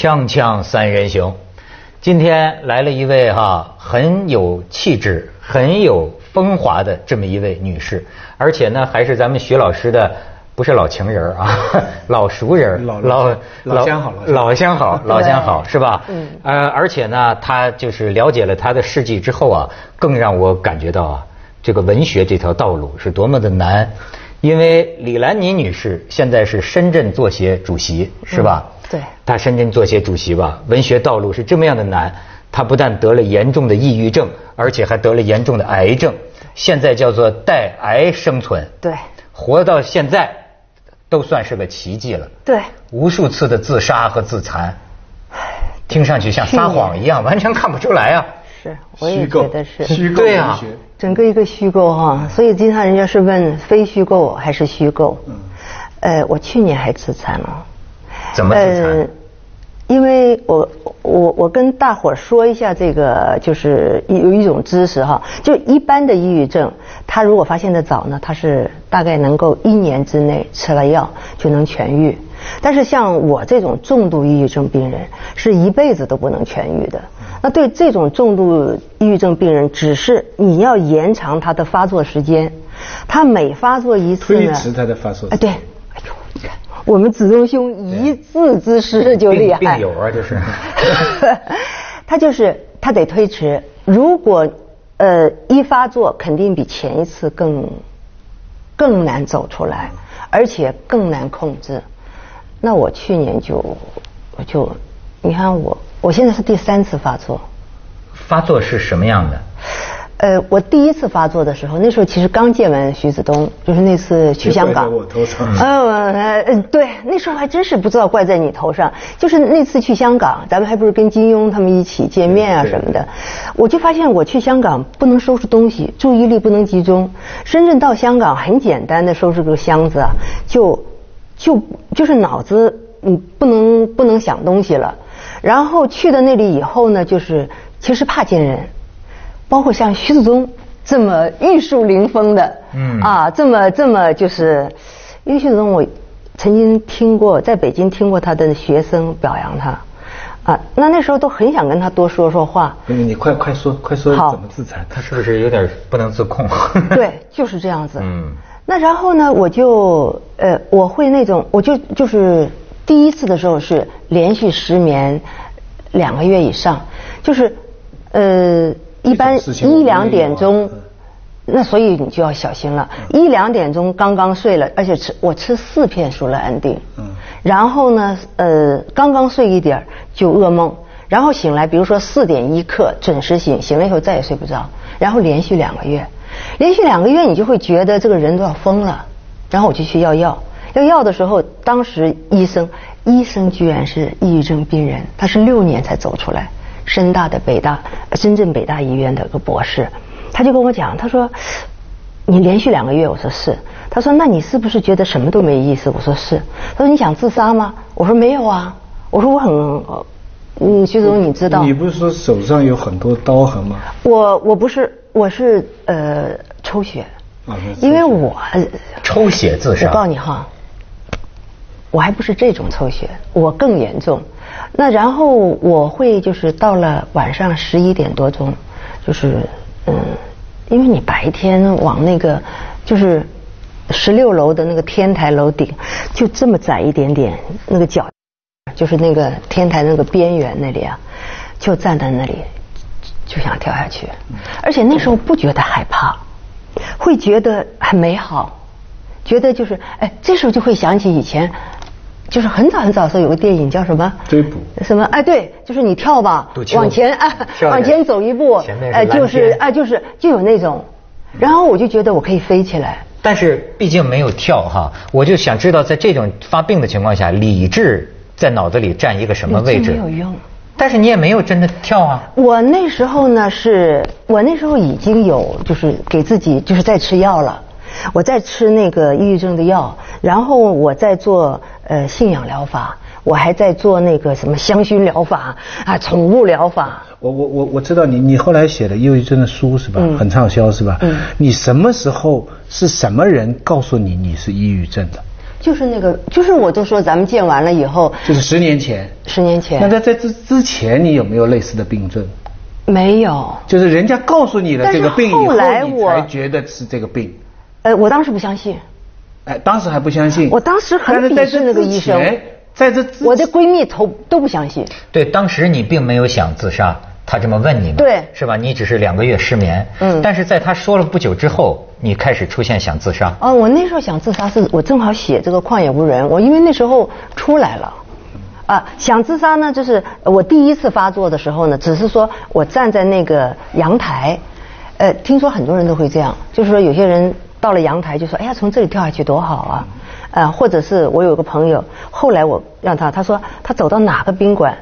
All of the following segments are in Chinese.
锵锵三人行，今天来了一位哈很有气质、很有风华的这么一位女士，而且呢还是咱们徐老师的不是老情人啊，老熟人，老老老相好老相好，老相好是吧？嗯。呃，而且呢，她就是了解了她的事迹之后啊，更让我感觉到啊，这个文学这条道路是多么的难，因为李兰妮女士现在是深圳作协主席，是吧？对，她深圳作协主席吧，文学道路是这么样的难。她不但得了严重的抑郁症，而且还得了严重的癌症，现在叫做带癌生存。对，活到现在都算是个奇迹了。对，无数次的自杀和自残，听上去像撒谎一样，完全看不出来啊。是，我也觉得是虚构对啊，整个一个虚构哈。所以经常人家是问非虚构还是虚构。嗯。呃，我去年还自残了。怎么自残？因为我我我跟大伙儿说一下这个，就是有一种知识哈，就一般的抑郁症，他如果发现的早呢，他是大概能够一年之内吃了药就能痊愈。但是像我这种重度抑郁症病人，是一辈子都不能痊愈的。那对这种重度抑郁症病人，只是你要延长他的发作时间，他每发作一次呢，推迟他的发作。哎，对。我们子东兄一字之师就厉害，病友啊，就是。他就是他得推迟，如果呃一发作，肯定比前一次更更难走出来，而且更难控制。那我去年就我就你看我我现在是第三次发作。发作是什么样的？呃，我第一次发作的时候，那时候其实刚见完徐子东，就是那次去香港。我头上。呃，呃，对，那时候还真是不知道怪在你头上。就是那次去香港，咱们还不是跟金庸他们一起见面啊什么的，我就发现我去香港不能收拾东西，注意力不能集中。深圳到香港很简单的收拾个箱子啊，就就就是脑子嗯不能不能想东西了。然后去到那里以后呢，就是其实怕见人。包括像徐子宗这么玉树临风的，嗯啊，这么这么就是，因为徐子宗我曾经听过，在北京听过他的学生表扬他，啊，那那时候都很想跟他多说说话。你你快快说快说怎么自残？他是不是有点不能自控？对，就是这样子。嗯，那然后呢，我就呃，我会那种，我就就是第一次的时候是连续失眠两个月以上，就是呃。一般一两点钟，那所以你就要小心了。一两点钟刚刚睡了，而且吃我吃四片舒乐安定，然后呢，呃，刚刚睡一点就噩梦，然后醒来，比如说四点一刻准时醒，醒了以后再也睡不着，然后连续两个月，连续两个月你就会觉得这个人都要疯了，然后我就去要药，要药的时候，当时医生医生居然是抑郁症病人，他是六年才走出来。深大的北大，深圳北大医院的个博士，他就跟我讲，他说，你连续两个月，我说是，他说那你是不是觉得什么都没意思？我说是，他说你想自杀吗？我说没有啊，我说我很，嗯，徐总你知道，你不是说手上有很多刀痕吗？我我不是，我是呃抽血，因为我抽血自杀，我告诉你哈，我还不是这种抽血，我更严重。那然后我会就是到了晚上十一点多钟，就是嗯，因为你白天往那个就是十六楼的那个天台楼顶，就这么窄一点点，那个角就是那个天台那个边缘那里啊，就站在那里就想跳下去，而且那时候不觉得害怕，会觉得很美好，觉得就是哎，这时候就会想起以前。就是很早很早的时候有个电影叫什么？追捕。什么？哎，对，就是你跳吧，往前啊，往前走一步，哎，就是哎，就是就有那种，然后我就觉得我可以飞起来。但是毕竟没有跳哈，我就想知道在这种发病的情况下，理智在脑子里占一个什么位置？没有用。但是你也没有真的跳啊。我那时候呢，是我那时候已经有就是给自己就是在吃药了。我在吃那个抑郁症的药，然后我在做呃信仰疗法，我还在做那个什么香薰疗法啊，宠物疗法。我我我我知道你你后来写的抑郁症的书是吧？很畅销是吧？嗯。你什么时候是什么人告诉你你是抑郁症的？就是那个，就是我都说咱们见完了以后，就是十年前。十年前。那在在之之前，你有没有类似的病症？没有。就是人家告诉你了这个病以后，你才觉得是这个病。呃，我当时不相信。哎，当时还不相信。我当时很鄙视那个医生。在这，我的闺蜜都都不相信。对，当时你并没有想自杀。他这么问你，对，是吧？你只是两个月失眠，嗯，但是在他说了不久之后，你开始出现想自杀。哦，我那时候想自杀是我正好写这个旷野无人，我因为那时候出来了，啊，想自杀呢，就是我第一次发作的时候呢，只是说我站在那个阳台，呃，听说很多人都会这样，就是说有些人到了阳台就说，哎呀，从这里跳下去多好啊，呃，或者是我有个朋友，后来我让他，他说他走到哪个宾馆。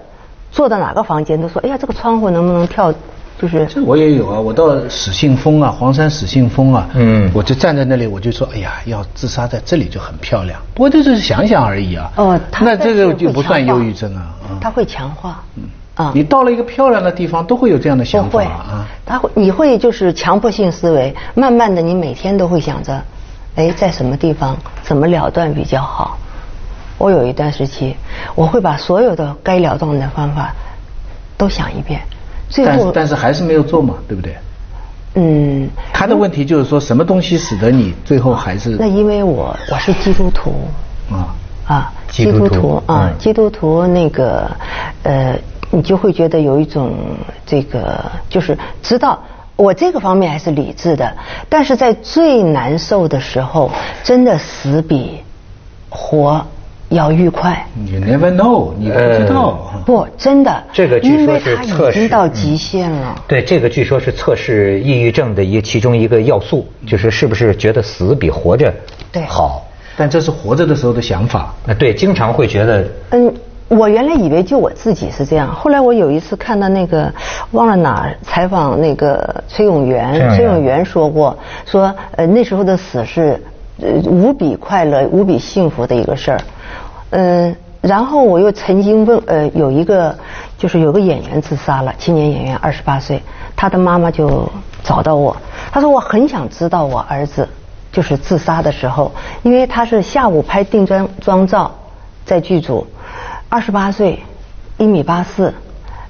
坐到哪个房间都说，哎呀，这个窗户能不能跳？就是这我也有啊，我到始信峰啊，黄山始信峰啊，嗯，我就站在那里，我就说，哎呀，要自杀在这里就很漂亮。不过就是想想而已啊。哦，那这个就不算忧郁症啊。他会强化。嗯。啊。你到了一个漂亮的地方，都会有这样的想法啊。他会，你会就是强迫性思维，慢慢的，你每天都会想着，哎，在什么地方怎么了断比较好。我有一段时期，我会把所有的该了断的方法都想一遍，最后但是还是没有做嘛，对不对？嗯。他的问题就是说什么东西使得你最后还是？那因为我我是基督徒啊啊，基督徒啊，基督徒那个呃，你就会觉得有一种这个就是知道我这个方面还是理智的，但是在最难受的时候，真的死比活。要愉快。You never know，你不知道。不，真的。这个据说是测试。已经到极限了。对，这个据说是测试抑郁症的一其中一个要素，就是是不是觉得死比活着对好。但这是活着的时候的想法。啊，对，经常会觉得。嗯，我原来以为就我自己是这样，后来我有一次看到那个忘了哪采访那个崔永元，崔永元说过，说呃那时候的死是呃无比快乐、无比幸福的一个事儿。嗯，然后我又曾经问，呃，有一个就是有个演员自杀了，青年演员，二十八岁，他的妈妈就找到我，他说我很想知道我儿子就是自杀的时候，因为他是下午拍定妆妆照，在剧组，二十八岁，一米八四，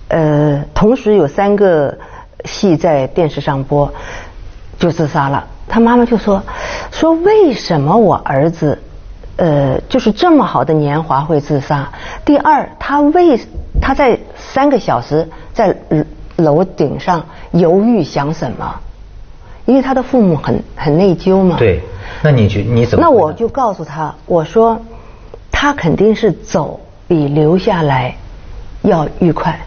呃，同时有三个戏在电视上播，就自杀了。他妈妈就说，说为什么我儿子？呃，就是这么好的年华会自杀。第二，他为他在三个小时在楼顶上犹豫想什么？因为他的父母很很内疚嘛。对，那你觉你怎么？那我就告诉他，我说他肯定是走比留下来要愉快，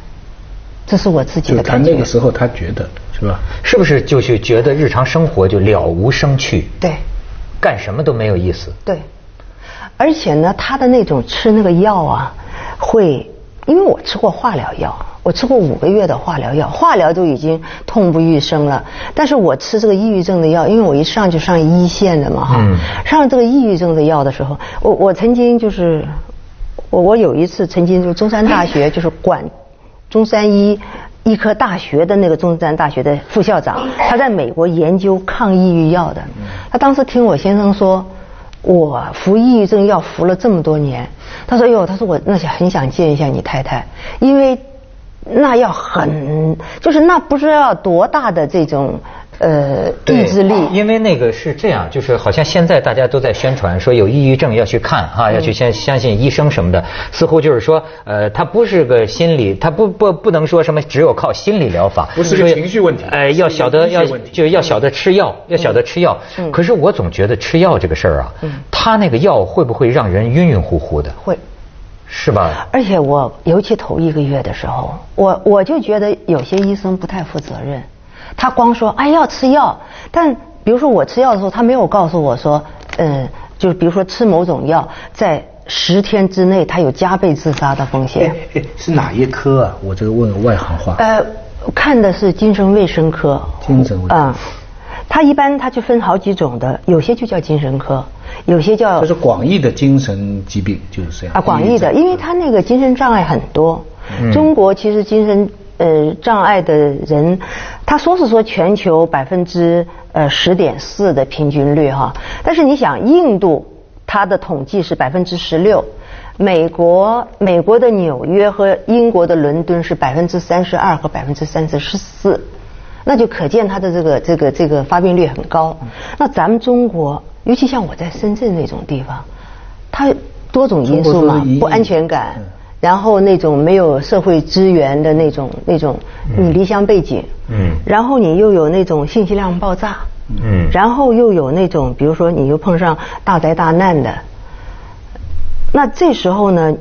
这是我自己的感觉。他那个时候他觉得是吧？是不是就是觉得日常生活就了无生趣？对，干什么都没有意思。对。而且呢，他的那种吃那个药啊，会，因为我吃过化疗药，我吃过五个月的化疗药，化疗都已经痛不欲生了。但是我吃这个抑郁症的药，因为我一上就上一线的嘛哈，上这个抑郁症的药的时候，我我曾经就是，我我有一次曾经就中山大学就是管中山医医科大学的那个中山大学的副校长，他在美国研究抗抑郁药的，他当时听我先生说。我服抑郁症药服了这么多年，他说：“哟，他说我那想很想见一下你太太，因为那要很，就是那不知道多大的这种。”呃，意志力，因为那个是这样，就是好像现在大家都在宣传说有抑郁症要去看哈，要去相相信医生什么的，似乎就是说，呃，他不是个心理，他不不不能说什么只有靠心理疗法，不是个情绪问题，哎，要晓得要就要晓得吃药，要晓得吃药。可是我总觉得吃药这个事儿啊，他那个药会不会让人晕晕乎乎的？会，是吧？而且我尤其头一个月的时候，我我就觉得有些医生不太负责任。他光说哎要吃药，但比如说我吃药的时候，他没有告诉我说，嗯，就是比如说吃某种药，在十天之内他有加倍自杀的风险。是哪一科啊？我这个问外行话。呃，看的是精神卫生科。精神卫生。啊，他一般他就分好几种的，有些就叫精神科，有些叫。就是广义的精神疾病就是这样。啊，广义的，因为他那个精神障碍很多。嗯。中国其实精神。呃，障碍的人，他说是说全球百分之呃十点四的平均率哈，但是你想印度。它的统计是百分之十六，美国美国的纽约和英国的伦敦是百分之三十二和百分之三十四，那就可见它的这个这个这个发病率很高。那咱们中国，尤其像我在深圳那种地方，它多种因素嘛，不安全感，然后那种没有社会资源的那种那种你离乡背景，嗯，然后你又有那种信息量爆炸。嗯，然后又有那种，比如说你又碰上大灾大难的，那这时候呢，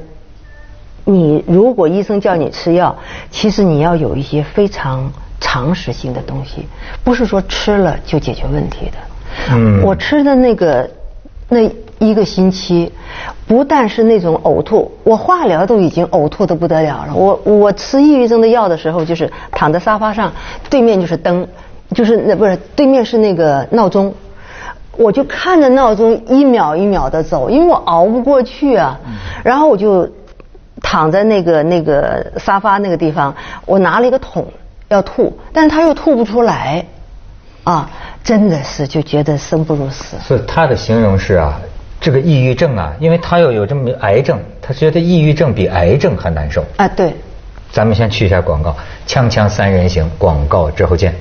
你如果医生叫你吃药，其实你要有一些非常常识性的东西，不是说吃了就解决问题的。嗯，我吃的那个那一个星期，不但是那种呕吐，我化疗都已经呕吐的不得了了。我我吃抑郁症的药的时候，就是躺在沙发上，对面就是灯。就是那不是对面是那个闹钟，我就看着闹钟一秒一秒的走，因为我熬不过去啊。然后我就躺在那个那个沙发那个地方，我拿了一个桶要吐，但是他又吐不出来，啊，真的是就觉得生不如死。所以他的形容是啊，这个抑郁症啊，因为他又有这么癌症，他觉得抑郁症比癌症还难受。啊，对。咱们先去一下广告，锵锵三人行，广告之后见。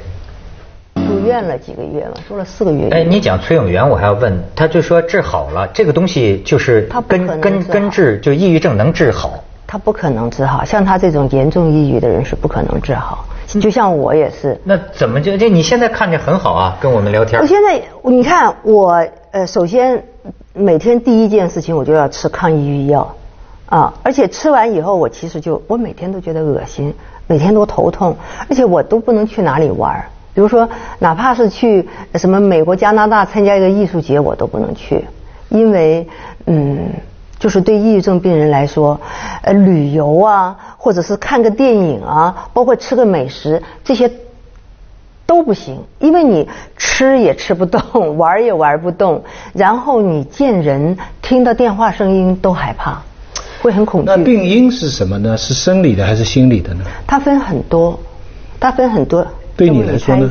住院了几个月了，住了四个月。哎，你讲崔永元，我还要问，他就说治好了，这个东西就是根根根治，就抑郁症能治好？他不可能治好，像他这种严重抑郁的人是不可能治好。就像我也是。那怎么就就你现在看着很好啊？跟我们聊天。我现在你看我呃，首先每天第一件事情我就要吃抗抑郁药啊，而且吃完以后我其实就我每天都觉得恶心，每天都头痛，而且我都不能去哪里玩。比如说，哪怕是去什么美国、加拿大参加一个艺术节，我都不能去，因为嗯，就是对抑郁症病人来说，呃，旅游啊，或者是看个电影啊，包括吃个美食，这些都不行，因为你吃也吃不动，玩也玩不动，然后你见人、听到电话声音都害怕，会很恐惧。那病因是什么呢？是生理的还是心理的呢？它分很多，它分很多。对你来说呢？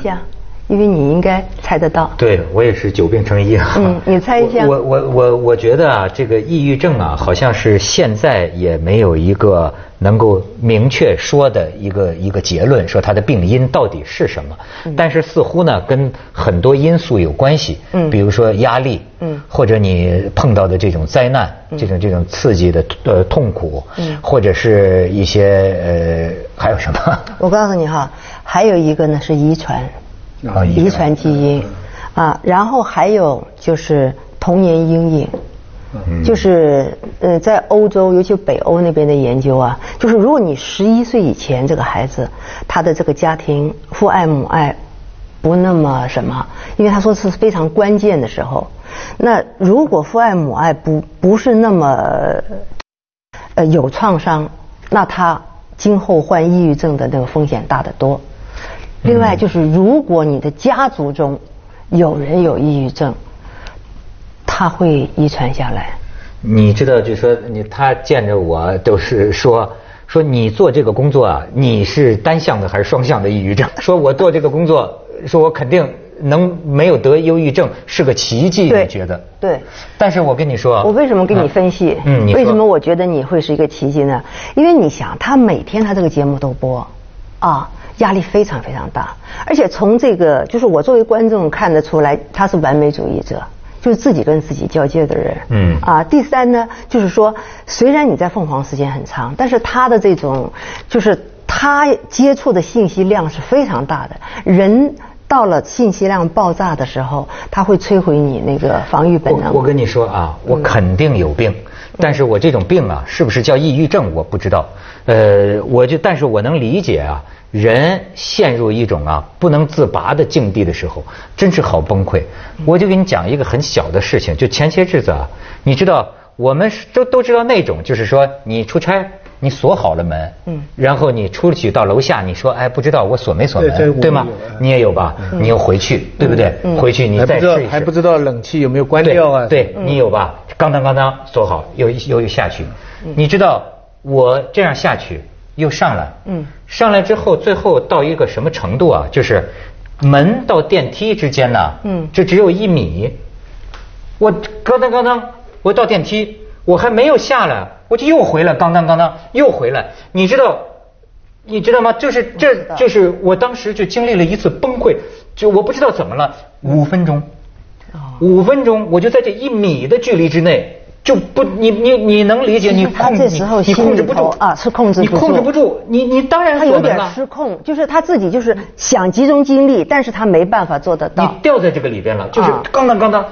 因为你应该猜得到。对我也是久病成医啊。嗯，你猜一下。我我我我觉得啊，这个抑郁症啊，好像是现在也没有一个能够明确说的一个一个结论，说它的病因到底是什么。但是似乎呢，跟很多因素有关系。嗯。比如说压力。嗯。或者你碰到的这种灾难，这种这种刺激的呃痛苦。嗯。或者是一些呃还有什么？我告诉你哈，还有一个呢是遗传。啊，遗传。基因，啊，然后还有就是童年阴影，就是呃，在欧洲，尤其北欧那边的研究啊，就是如果你十一岁以前这个孩子，他的这个家庭父爱母爱不那么什么，因为他说是非常关键的时候，那如果父爱母爱不不是那么呃有创伤，那他今后患抑郁症的那个风险大得多。另外就是，如果你的家族中有人有抑郁症，他会遗传下来。你知道，就说你他见着我都是说说你做这个工作啊，你是单向的还是双向的抑郁症？说我做这个工作，说我肯定能没有得忧郁症是个奇迹，你觉得？对。但是我跟你说，我为什么跟你分析？嗯，为什么我觉得你会是一个奇迹呢？因为你想，他每天他这个节目都播，啊。压力非常非常大，而且从这个就是我作为观众看得出来，他是完美主义者，就是自己跟自己较劲的人。嗯。啊，第三呢，就是说，虽然你在凤凰时间很长，但是他的这种，就是他接触的信息量是非常大的。人到了信息量爆炸的时候，他会摧毁你那个防御本能。我跟你说啊，我肯定有病，但是我这种病啊，是不是叫抑郁症，我不知道。呃，我就，但是我能理解啊。人陷入一种啊不能自拔的境地的时候，真是好崩溃。我就给你讲一个很小的事情，就前些日子啊，你知道我们都都知道那种，就是说你出差，你锁好了门，嗯，然后你出去到楼下，你说哎不知道我锁没锁门，对吗？你也有吧？你又回去，对不对？回去你再试一试，还不知道冷气有没有关掉啊？对你有吧？刚当刚当锁好，又又又下去，你知道我这样下去。又上来，嗯，上来之后，最后到一个什么程度啊？就是门到电梯之间呢，嗯，这只有一米。我咯噔咯噔，我到电梯，我还没有下来，我就又回来，刚当刚当，又回来。你知道，你知道吗？就是这就是我当时就经历了一次崩溃，就我不知道怎么了，五分钟，五分钟，我就在这一米的距离之内。就不，你你你能理解？你控制你控制不住啊，是控制不住。你控制不住，你你当然他有点失控，就是他自己就是想集中精力，但是他没办法做得到。你掉在这个里边了，就是刚当刚当，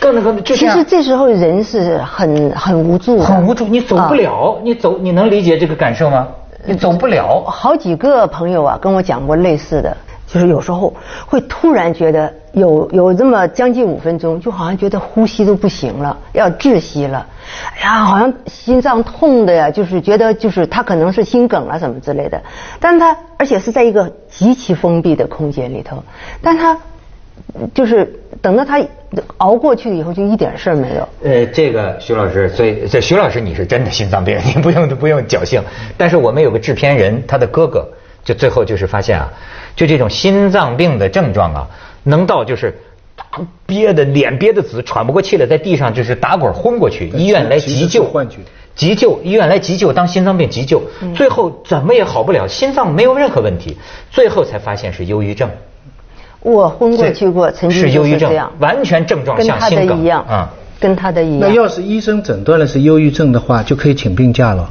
刚当刚当，就其实这时候人是很很无助，很无助，你走不了，你走你能理解这个感受吗？你走不了。好几个朋友啊跟我讲过类似的。就是有时候会突然觉得有有这么将近五分钟，就好像觉得呼吸都不行了，要窒息了，哎呀，好像心脏痛的呀，就是觉得就是他可能是心梗啊什么之类的，但他而且是在一个极其封闭的空间里头，但他就是等到他熬过去以后，就一点事儿没有。呃，这个徐老师，所以这徐老师你是真的心脏病，你不用不用侥幸。但是我们有个制片人，他的哥哥。就最后就是发现啊，就这种心脏病的症状啊，能到就是憋的脸憋的紫，喘不过气来，在地上就是打滚昏过去，医院来急救，急救医院来急救，当心脏病急救，最后怎么也好不了，心脏没有任何问题，最后才发现是忧郁症。我昏过去过，曾经是忧郁症，完全症状像心梗一样，嗯，跟他的一样。那要是医生诊断了是忧郁症的话，就可以请病假了。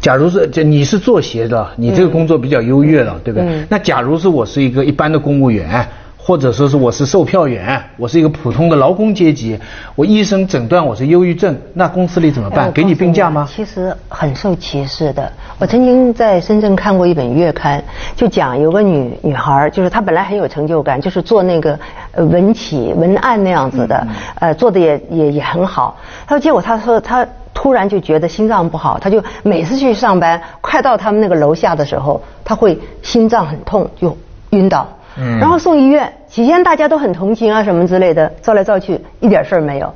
假如是这你是做鞋的，你这个工作比较优越了，对不对？那假如是我是一个一般的公务员，或者说是我是售票员，我是一个普通的劳工阶级，我医生诊断我是忧郁症，那公司里怎么办？给你病假吗？其实很受歧视的。我曾经在深圳看过一本月刊，就讲有个女女孩，就是她本来很有成就感，就是做那个文企文案那样子的，呃，做的也也也很好。她说结果她说她。突然就觉得心脏不好，他就每次去上班，快到他们那个楼下的时候，他会心脏很痛，就晕倒。嗯。然后送医院，起先大家都很同情啊什么之类的，照来照去一点事儿没有。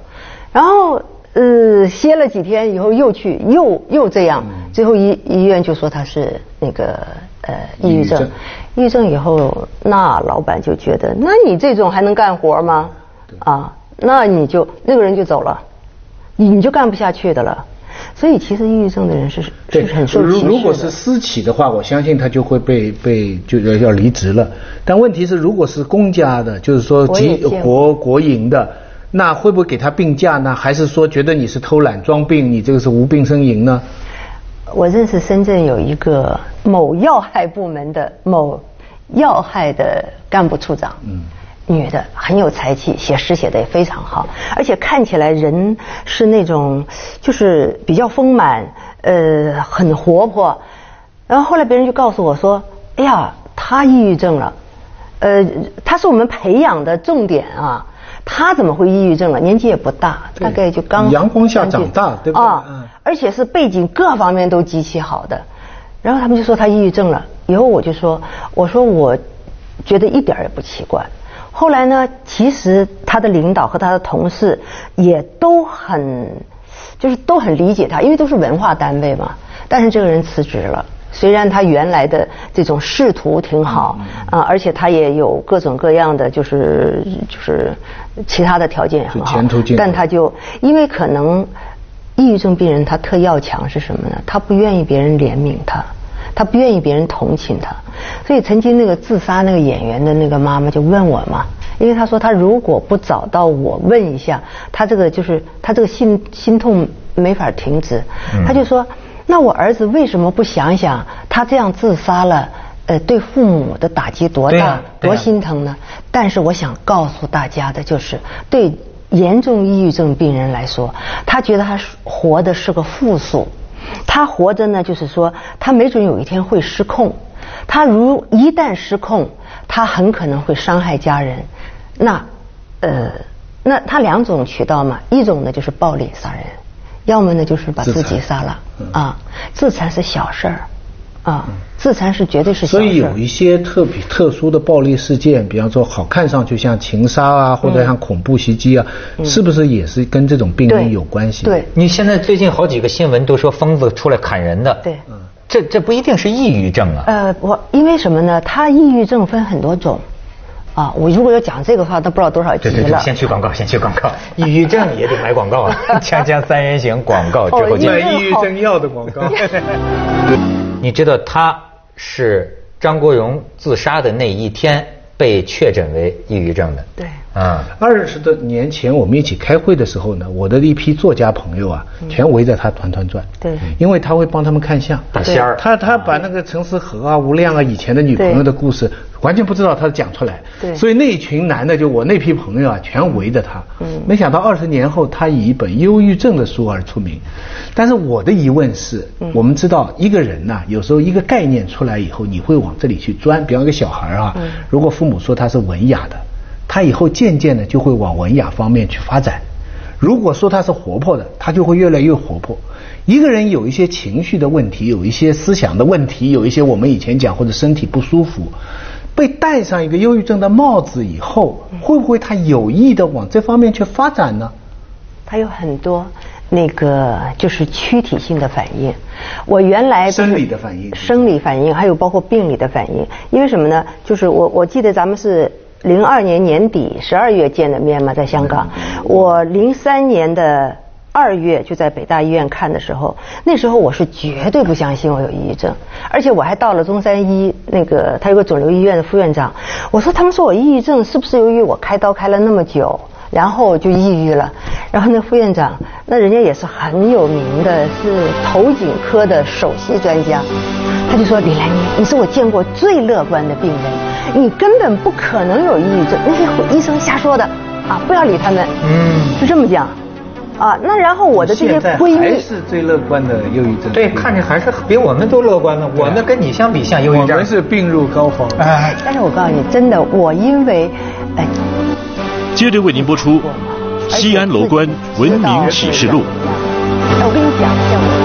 然后呃歇了几天以后又去，又又这样，最后医医院就说他是那个呃抑郁症。抑郁症以后，那老板就觉得，那你这种还能干活吗？啊，那你就那个人就走了。你你就干不下去的了，所以其实抑郁症的人是是很受歧视如果是私企的话，我相信他就会被被就要要离职了。但问题是，如果是公家的，就是说国国国营的，那会不会给他病假呢？还是说觉得你是偷懒装病，你这个是无病呻吟呢？我认识深圳有一个某要害部门的某要害的干部处长。嗯。女的很有才气，写诗写的也非常好，而且看起来人是那种就是比较丰满，呃，很活泼。然后后来别人就告诉我说：“哎呀，她抑郁症了，呃，她是我们培养的重点啊，她怎么会抑郁症了？年纪也不大，大概就刚阳光下长大，对不对？啊，而且是背景各方面都极其好的。然后他们就说她抑郁症了，以后我就说，我说我觉得一点也不奇怪。”后来呢？其实他的领导和他的同事也都很，就是都很理解他，因为都是文化单位嘛。但是这个人辞职了，虽然他原来的这种仕途挺好啊，而且他也有各种各样的就是就是其他的条件也很好，但他就因为可能抑郁症病人他特要强是什么呢？他不愿意别人怜悯他。他不愿意别人同情他，所以曾经那个自杀那个演员的那个妈妈就问我嘛，因为他说他如果不找到我问一下，他这个就是他这个心心痛没法停止，他就说那我儿子为什么不想想他这样自杀了，呃，对父母的打击多大，多心疼呢？但是我想告诉大家的就是，对严重抑郁症病人来说，他觉得他活的是个负数。他活着呢，就是说，他没准有一天会失控。他如一旦失控，他很可能会伤害家人。那，呃，那他两种渠道嘛，一种呢就是暴力杀人，要么呢就是把自己杀了啊。自残是小事儿。啊，自残是绝对是。所以有一些特别特殊的暴力事件，比方说好看上去像情杀啊，或者像恐怖袭击啊，是不是也是跟这种病因有关系？对，你现在最近好几个新闻都说疯子出来砍人的，对，这这不一定是抑郁症啊。呃，我因为什么呢？他抑郁症分很多种，啊，我如果要讲这个话，都不知道多少集了。对对对，先去广告，先去广告。抑郁症也得买广告啊！锵锵三人行广告之后见。买抑郁症药的广告。你知道他是张国荣自杀的那一天被确诊为抑郁症的。对。啊，二十多年前我们一起开会的时候呢，我的一批作家朋友啊，全围着他团团转。对。因为他会帮他们看相。打仙儿。他他把那个陈思和啊、吴亮啊以前的女朋友的故事。完全不知道他讲出来，对，所以那一群男的，就我那批朋友啊，全围着他。嗯，没想到二十年后，他以一本忧郁症的书而出名。但是我的疑问是，我们知道一个人呐，有时候一个概念出来以后，你会往这里去钻。比方一个小孩啊，如果父母说他是文雅的，他以后渐渐的就会往文雅方面去发展。如果说他是活泼的，他就会越来越活泼。一个人有一些情绪的问题，有一些思想的问题，有一些我们以前讲或者身体不舒服。被戴上一个忧郁症的帽子以后，会不会他有意的往这方面去发展呢？他有很多那个就是躯体性的反应。我原来生理的反应，生理反应还有包括病理的反应。因为什么呢？就是我我记得咱们是零二年年底十二月见的面嘛，在香港。我零三年的。二月就在北大医院看的时候，那时候我是绝对不相信我有抑郁症，而且我还到了中山医那个他有个肿瘤医院的副院长，我说他们说我抑郁症是不是由于我开刀开了那么久，然后就抑郁了？然后那副院长，那人家也是很有名的，是头颈科的首席专家，他就说李兰妮，你是我见过最乐观的病人，你根本不可能有抑郁症，那些医生瞎说的，啊，不要理他们，嗯，就这么讲。啊那然后我的这些闺蜜是最乐观的忧郁症对看着还是比我们都乐观的我们跟你相比像忧郁症。我们是病入膏肓。但是我告诉你真的我因为哎。接着为您播出西安楼观文明启示录。哎我跟你讲一下